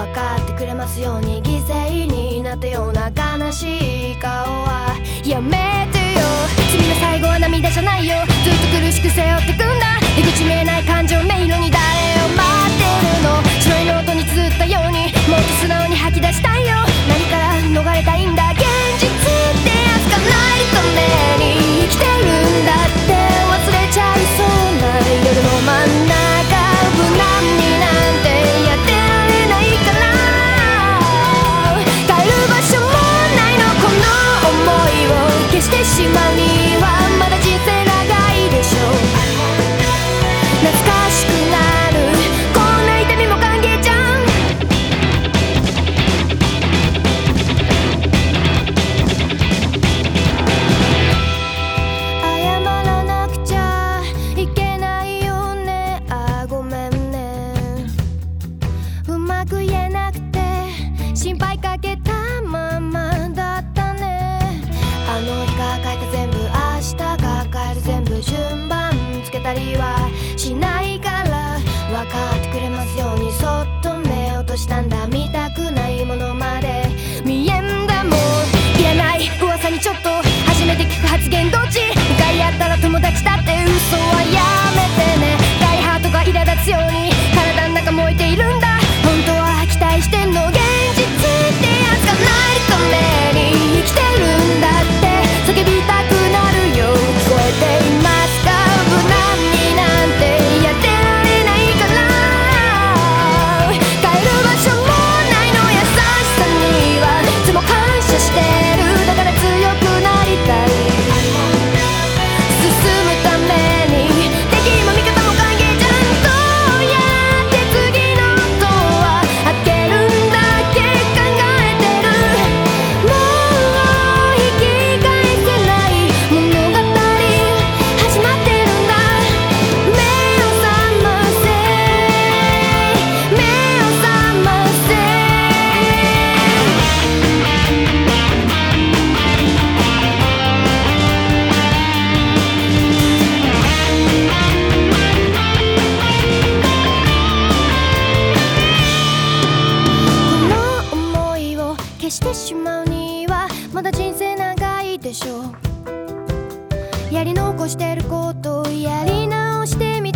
分かってくれますように犠牲になったような悲しい顔はやめてよ。君の最後は涙じゃないよ。ずっと苦しく背負ってくんだ。出口見えない感情迷路に誰を待ってるの。白いノートに綴ったようにもっと素直に吐き出したいよ。何から逃れたいんだ。りはしないから。分かってくれますように。そっと目落としたんだ。見たくないものしまうにはまだ人生長いでしょう。やり残してることやり直してみ